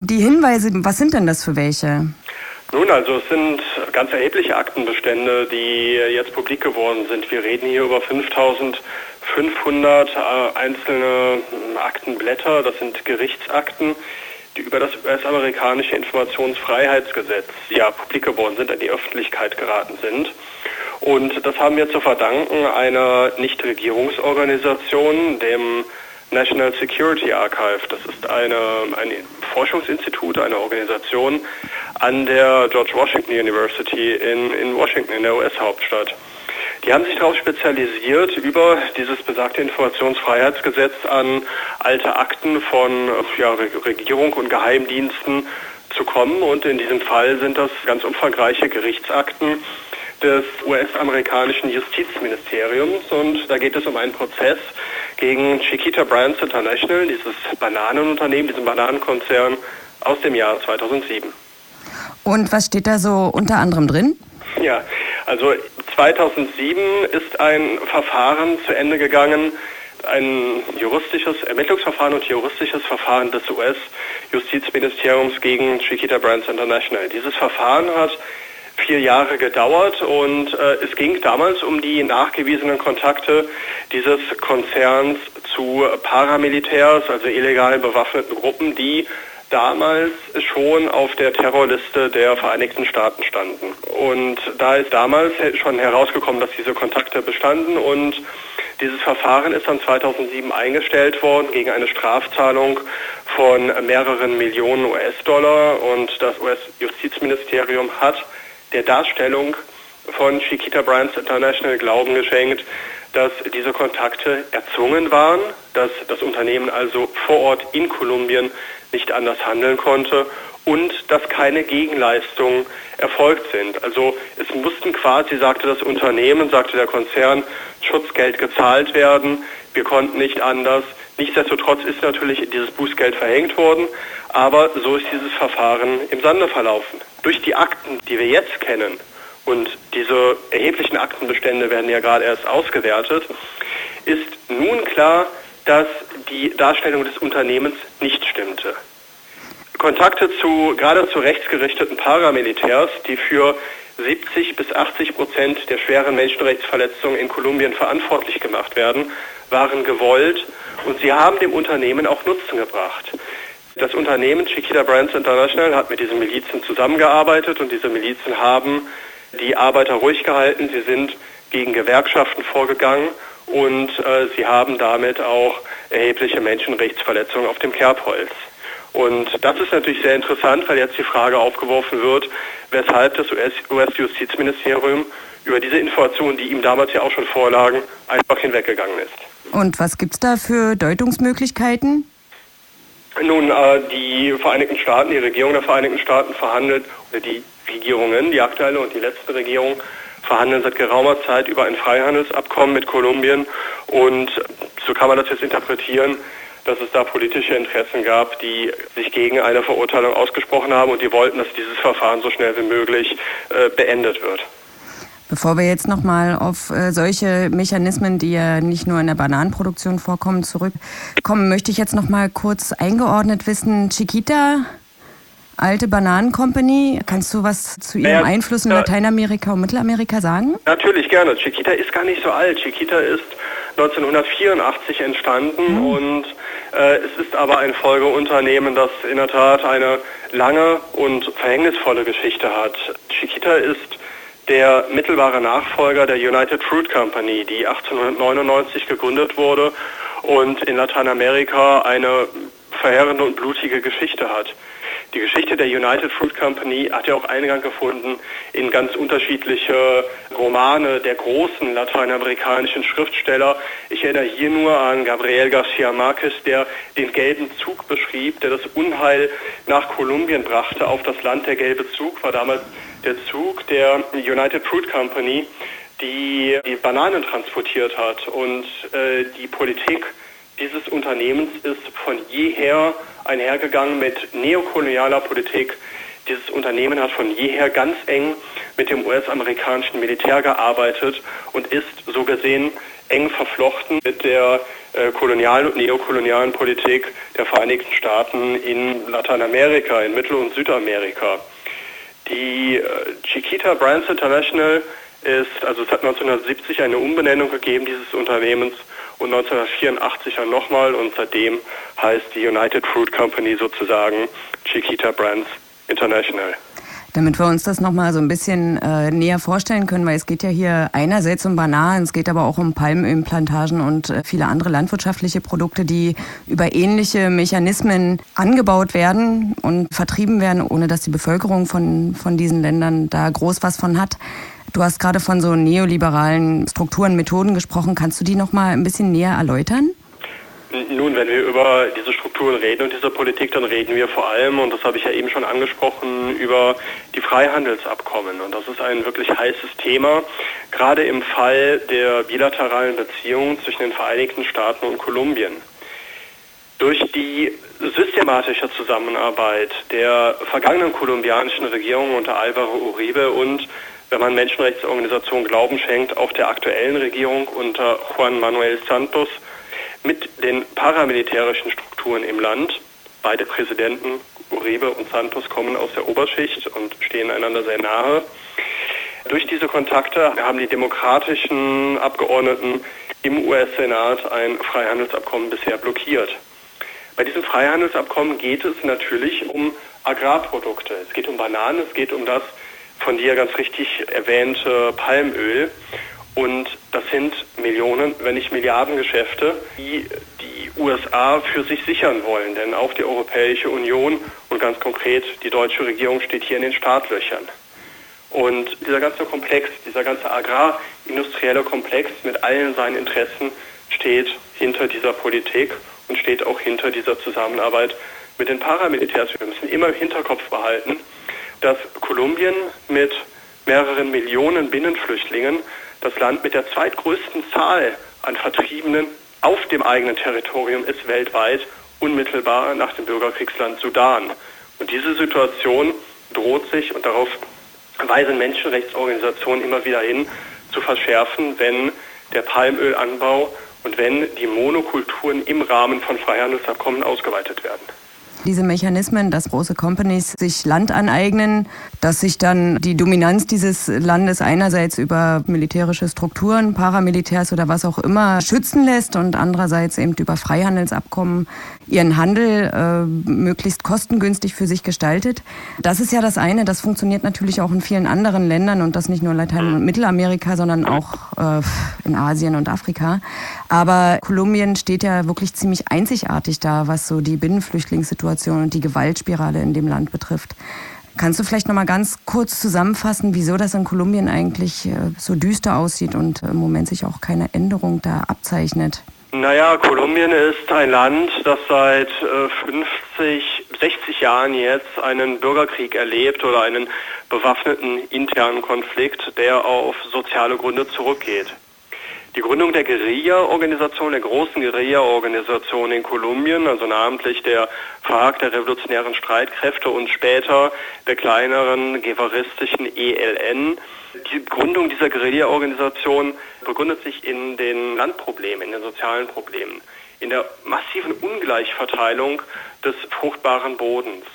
Die Hinweise, was sind denn das für welche? Nun, also es sind ganz erhebliche Aktenbestände, die jetzt publik geworden sind. Wir reden hier über 5500 äh, einzelne hm, Aktenblätter, das sind Gerichtsakten, die über das US-amerikanische Informationsfreiheitsgesetz ja publik geworden sind, an die Öffentlichkeit geraten sind. Und das haben wir zu verdanken einer Nichtregierungsorganisation, dem National Security Archive. Das ist eine, ein Forschungsinstitut, eine Organisation an der George Washington University in, in Washington, in der US-Hauptstadt. Die haben sich darauf spezialisiert, über dieses besagte Informationsfreiheitsgesetz an alte Akten von ja, Regierung und Geheimdiensten zu kommen. Und in diesem Fall sind das ganz umfangreiche Gerichtsakten des US-amerikanischen Justizministeriums. Und da geht es um einen Prozess, gegen Chiquita Brands International, dieses Bananenunternehmen, diesen Bananenkonzern aus dem Jahr 2007. Und was steht da so unter anderem drin? Ja, also 2007 ist ein Verfahren zu Ende gegangen, ein juristisches Ermittlungsverfahren und juristisches Verfahren des US-Justizministeriums gegen Chiquita Brands International. Dieses Verfahren hat vier Jahre gedauert und äh, es ging damals um die nachgewiesenen Kontakte dieses Konzerns zu Paramilitärs, also illegal bewaffneten Gruppen, die damals schon auf der Terrorliste der Vereinigten Staaten standen. Und da ist damals schon herausgekommen, dass diese Kontakte bestanden und dieses Verfahren ist dann 2007 eingestellt worden gegen eine Strafzahlung von mehreren Millionen US-Dollar und das US-Justizministerium hat der Darstellung von Chiquita Brands International Glauben geschenkt, dass diese Kontakte erzwungen waren, dass das Unternehmen also vor Ort in Kolumbien nicht anders handeln konnte und dass keine Gegenleistungen erfolgt sind. Also es mussten quasi, sagte das Unternehmen, sagte der Konzern, Schutzgeld gezahlt werden. Wir konnten nicht anders. Nichtsdestotrotz ist natürlich dieses Bußgeld verhängt worden, aber so ist dieses Verfahren im Sande verlaufen. Durch die Akten, die wir jetzt kennen, und diese erheblichen Aktenbestände werden ja gerade erst ausgewertet, ist nun klar, dass die Darstellung des Unternehmens nicht stimmte. Kontakte zu gerade zu rechtsgerichteten Paramilitärs, die für 70 bis 80 Prozent der schweren Menschenrechtsverletzungen in Kolumbien verantwortlich gemacht werden, waren gewollt und sie haben dem Unternehmen auch Nutzen gebracht. Das Unternehmen Chiquita Brands International hat mit diesen Milizen zusammengearbeitet und diese Milizen haben die Arbeiter ruhig gehalten. Sie sind gegen Gewerkschaften vorgegangen und äh, sie haben damit auch erhebliche Menschenrechtsverletzungen auf dem Kerbholz. Und das ist natürlich sehr interessant, weil jetzt die Frage aufgeworfen wird, weshalb das US-Justizministerium über diese Informationen, die ihm damals ja auch schon vorlagen, einfach hinweggegangen ist. Und was gibt es da für Deutungsmöglichkeiten? Nun, äh, die Vereinigten Staaten, die Regierung der Vereinigten Staaten verhandelt, oder die Regierungen, die aktuelle und die letzte Regierung, verhandeln seit geraumer Zeit über ein Freihandelsabkommen mit Kolumbien. Und so kann man das jetzt interpretieren, dass es da politische Interessen gab, die sich gegen eine Verurteilung ausgesprochen haben und die wollten, dass dieses Verfahren so schnell wie möglich äh, beendet wird. Bevor wir jetzt nochmal auf äh, solche Mechanismen, die ja nicht nur in der Bananenproduktion vorkommen, zurückkommen, möchte ich jetzt nochmal kurz eingeordnet wissen. Chiquita, alte Bananencompany, kannst du was zu ihrem ja, Einfluss in Lateinamerika und Mittelamerika sagen? Natürlich, gerne. Chiquita ist gar nicht so alt. Chiquita ist 1984 entstanden mhm. und äh, es ist aber ein Folgeunternehmen, das in der Tat eine lange und verhängnisvolle Geschichte hat. Chiquita ist der mittelbare Nachfolger der United Fruit Company, die 1899 gegründet wurde und in Lateinamerika eine verheerende und blutige Geschichte hat. Die Geschichte der United Fruit Company hat ja auch Eingang gefunden in ganz unterschiedliche Romane der großen lateinamerikanischen Schriftsteller. Ich erinnere hier nur an Gabriel García Márquez, der den gelben Zug beschrieb, der das Unheil nach Kolumbien brachte auf das Land. Der gelbe Zug war damals der Zug der United Fruit Company, die die Bananen transportiert hat. Und äh, die Politik dieses Unternehmens ist von jeher einhergegangen mit neokolonialer Politik, Dieses Unternehmen hat von jeher ganz eng mit dem US-amerikanischen Militär gearbeitet und ist so gesehen eng verflochten mit der äh, kolonialen und neokolonialen Politik der Vereinigten Staaten in Lateinamerika, in Mittel- und Südamerika. Die äh, Chiquita Brands International ist, also es hat 1970 eine Umbenennung gegeben dieses Unternehmens und 1984 dann nochmal und seitdem heißt die United Fruit Company sozusagen Chiquita Brands International. Damit wir uns das nochmal so ein bisschen äh, näher vorstellen können, weil es geht ja hier einerseits um Bananen, es geht aber auch um Palmölplantagen und äh, viele andere landwirtschaftliche Produkte, die über ähnliche Mechanismen angebaut werden und vertrieben werden, ohne dass die Bevölkerung von, von diesen Ländern da groß was von hat. Du hast gerade von so neoliberalen Strukturen, Methoden gesprochen. Kannst du die nochmal ein bisschen näher erläutern? Nun, wenn wir über diese Strukturen reden und diese Politik, dann reden wir vor allem, und das habe ich ja eben schon angesprochen, über die Freihandelsabkommen. Und das ist ein wirklich heißes Thema, gerade im Fall der bilateralen Beziehungen zwischen den Vereinigten Staaten und Kolumbien. Durch die systematische Zusammenarbeit der vergangenen kolumbianischen Regierung unter Alvaro Uribe und wenn man Menschenrechtsorganisationen Glauben schenkt, auch der aktuellen Regierung unter Juan Manuel Santos mit den paramilitärischen Strukturen im Land. Beide Präsidenten, Uribe und Santos, kommen aus der Oberschicht und stehen einander sehr nahe. Durch diese Kontakte haben die demokratischen Abgeordneten im US-Senat ein Freihandelsabkommen bisher blockiert. Bei diesem Freihandelsabkommen geht es natürlich um Agrarprodukte. Es geht um Bananen, es geht um das von dir ganz richtig erwähnte Palmöl. Und das sind Millionen, wenn nicht Milliarden Geschäfte, die die USA für sich sichern wollen. Denn auch die Europäische Union und ganz konkret die deutsche Regierung steht hier in den Startlöchern. Und dieser ganze Komplex, dieser ganze agrarindustrielle Komplex mit allen seinen Interessen steht hinter dieser Politik und steht auch hinter dieser Zusammenarbeit mit den Paramilitärs. Wir müssen immer im Hinterkopf behalten, dass Kolumbien mit mehreren Millionen Binnenflüchtlingen das Land mit der zweitgrößten Zahl an Vertriebenen auf dem eigenen Territorium ist weltweit, unmittelbar nach dem Bürgerkriegsland Sudan. Und diese Situation droht sich, und darauf weisen Menschenrechtsorganisationen immer wieder hin, zu verschärfen, wenn der Palmölanbau und wenn die Monokulturen im Rahmen von Freihandelsabkommen ausgeweitet werden diese Mechanismen, dass große Companies sich Land aneignen, dass sich dann die Dominanz dieses Landes einerseits über militärische Strukturen, Paramilitärs oder was auch immer schützen lässt und andererseits eben über Freihandelsabkommen ihren Handel äh, möglichst kostengünstig für sich gestaltet. Das ist ja das eine. Das funktioniert natürlich auch in vielen anderen Ländern und das nicht nur in Latein- und Mittelamerika, sondern auch äh, in Asien und Afrika. Aber Kolumbien steht ja wirklich ziemlich einzigartig da, was so die Binnenflüchtlingssituation Situation und die Gewaltspirale in dem Land betrifft. Kannst du vielleicht noch mal ganz kurz zusammenfassen, wieso das in Kolumbien eigentlich äh, so düster aussieht und im Moment sich auch keine Änderung da abzeichnet? Naja, Kolumbien ist ein Land, das seit 50, äh, 60 Jahren jetzt einen Bürgerkrieg erlebt oder einen bewaffneten internen Konflikt, der auf soziale Gründe zurückgeht. Die Gründung der Guerilla-Organisation, der großen Guerilla-Organisation in Kolumbien, also namentlich der FARC, der revolutionären Streitkräfte und später der kleineren guevaristischen ELN. Die Gründung dieser Guerilla-Organisation begründet sich in den Landproblemen, in den sozialen Problemen, in der massiven Ungleichverteilung des fruchtbaren Bodens.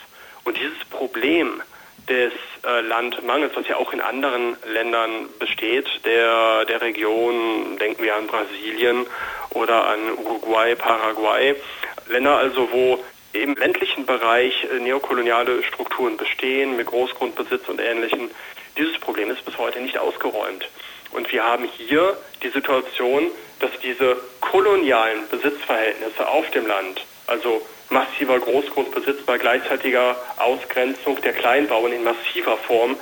Und dieses Problem des äh, Landmangels, was ja auch in anderen Ländern besteht, der, der Region, denken wir an Brasilien oder an Uruguay, Paraguay, Länder also, wo im ländlichen Bereich äh, neokoloniale Strukturen bestehen, mit Großgrundbesitz und Ähnlichem. Dieses Problem ist bis heute nicht ausgeräumt. Und wir haben hier die Situation, dass diese kolonialen Besitzverhältnisse auf dem Land, also massiver Großgrundbesitz bei gleichzeitiger Ausgrenzung der Kleinbauern in massiver Form,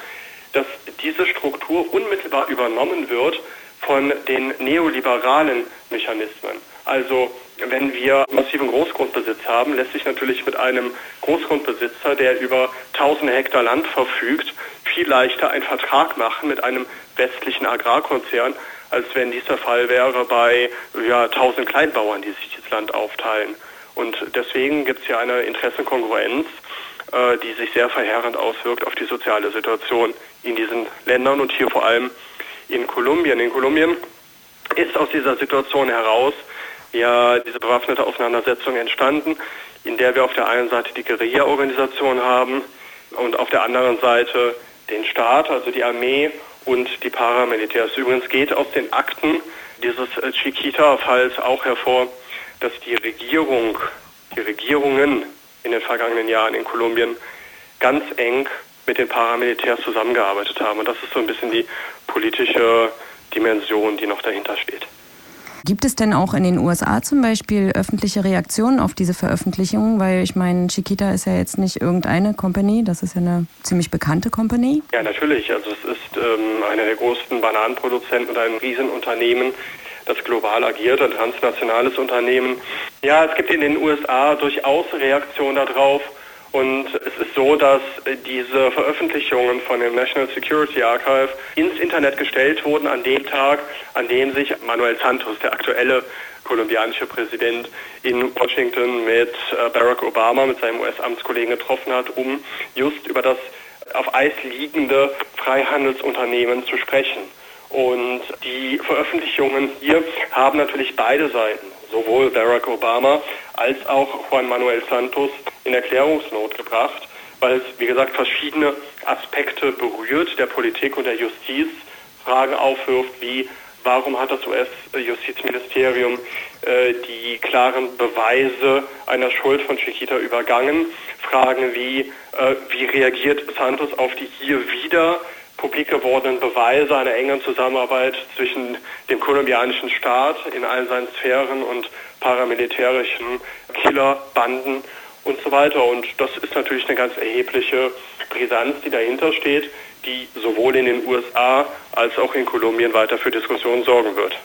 dass diese Struktur unmittelbar übernommen wird von den neoliberalen Mechanismen. Also wenn wir massiven Großgrundbesitz haben, lässt sich natürlich mit einem Großgrundbesitzer, der über tausende Hektar Land verfügt, viel leichter einen Vertrag machen mit einem westlichen Agrarkonzern, als wenn dies der Fall wäre bei ja, Kleinbauern, die sich das Land aufteilen. Und deswegen gibt es hier eine Interessenkongruenz. äh, die sich sehr verheerend auswirkt auf die soziale Situation in diesen Ländern und hier vor allem in Kolumbien. In Kolumbien ist aus dieser Situation heraus ja diese bewaffnete Auseinandersetzung entstanden, in der wir auf der einen Seite die Guerilla-Organisation haben und auf der anderen Seite den Staat, also die Armee und die Paramilitärs. Übrigens geht aus den Akten dieses äh, Chiquita-Falls auch hervor, dass die Regierung, die Regierungen in den vergangenen Jahren in Kolumbien ganz eng mit den Paramilitärs zusammengearbeitet haben. Und das ist so ein bisschen die politische Dimension, die noch dahinter steht. Gibt es denn auch in den USA zum Beispiel öffentliche Reaktionen auf diese Veröffentlichungen? Weil ich meine, Chiquita ist ja jetzt nicht irgendeine Company, das ist ja eine ziemlich bekannte Company. Ja, natürlich. Also es ist ähm, einer der größten Bananenproduzenten und ein Riesenunternehmen, das global agiert, ein transnationales Unternehmen. Ja, es gibt in den USA durchaus Reaktionen darauf. Und es ist so, dass diese Veröffentlichungen von dem National Security Archive ins Internet gestellt wurden an dem Tag, an dem sich Manuel Santos, der aktuelle kolumbianische Präsident, in Washington mit äh, Barack Obama, mit seinem US-Amtskollegen getroffen hat, um just über das auf Eis liegende Freihandelsunternehmen zu sprechen. Und die Veröffentlichungen hier haben natürlich beide Seiten, sowohl Barack Obama als auch Juan Manuel Santos, in Erklärungsnot gebracht, weil es, wie gesagt, verschiedene Aspekte berührt der Politik und der Justiz, Fragen aufwirft wie, warum hat das US-Justizministerium äh, die klaren Beweise einer Schuld von Chiquita übergangen, Fragen wie, äh, wie reagiert Santos auf die hier wieder publik gewordenen Beweise einer engen Zusammenarbeit zwischen dem kolumbianischen Staat in all seinen Sphären und paramilitärischen Killerbanden und so weiter. Und das ist natürlich eine ganz erhebliche Brisanz, die dahinter steht, die sowohl in den USA als auch in Kolumbien weiter für Diskussionen sorgen wird.